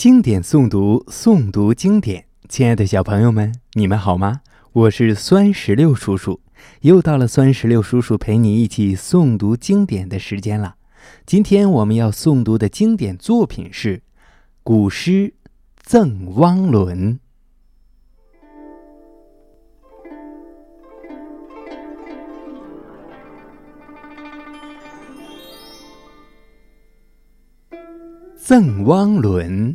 经典诵读，诵读经典。亲爱的小朋友们，你们好吗？我是酸石榴叔叔，又到了酸石榴叔叔陪你一起诵读经典的时间了。今天我们要诵读的经典作品是古诗《赠汪伦》。《赠汪伦》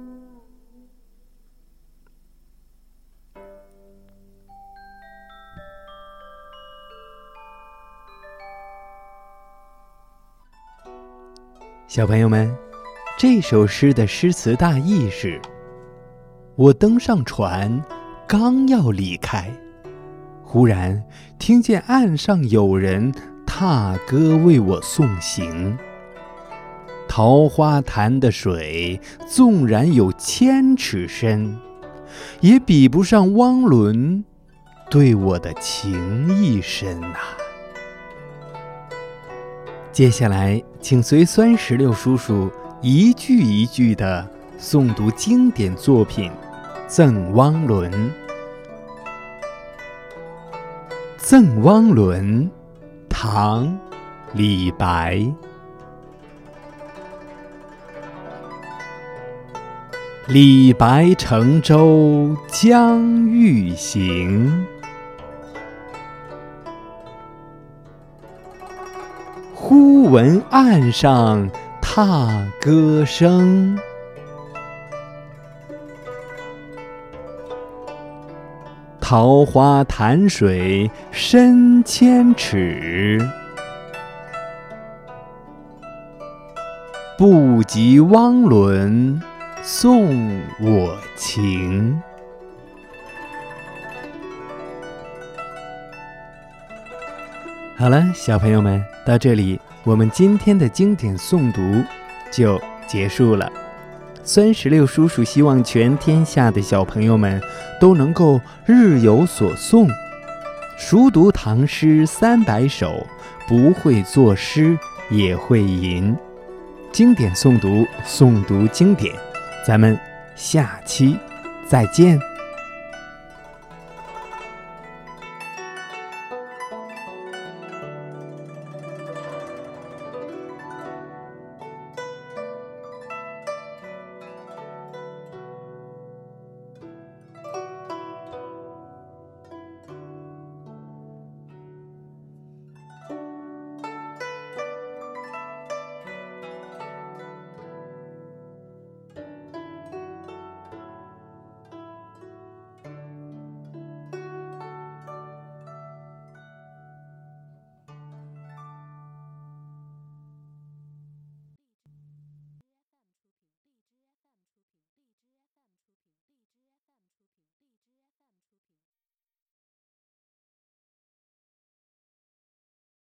小朋友们，这首诗的诗词大意是：我登上船，刚要离开，忽然听见岸上有人踏歌为我送行。桃花潭的水纵然有千尺深，也比不上汪伦对我的情意深呐。接下来，请随酸石榴叔叔一句一句的诵读经典作品《赠汪伦》。《赠汪伦》，唐·李白。李白乘舟将欲行。闻岸上踏歌声，桃花潭水深千尺，不及汪伦送我情。好了，小朋友们，到这里，我们今天的经典诵读就结束了。酸石榴叔叔希望全天下的小朋友们都能够日有所诵，熟读唐诗三百首，不会作诗也会吟。经典诵读，诵读经典，咱们下期再见。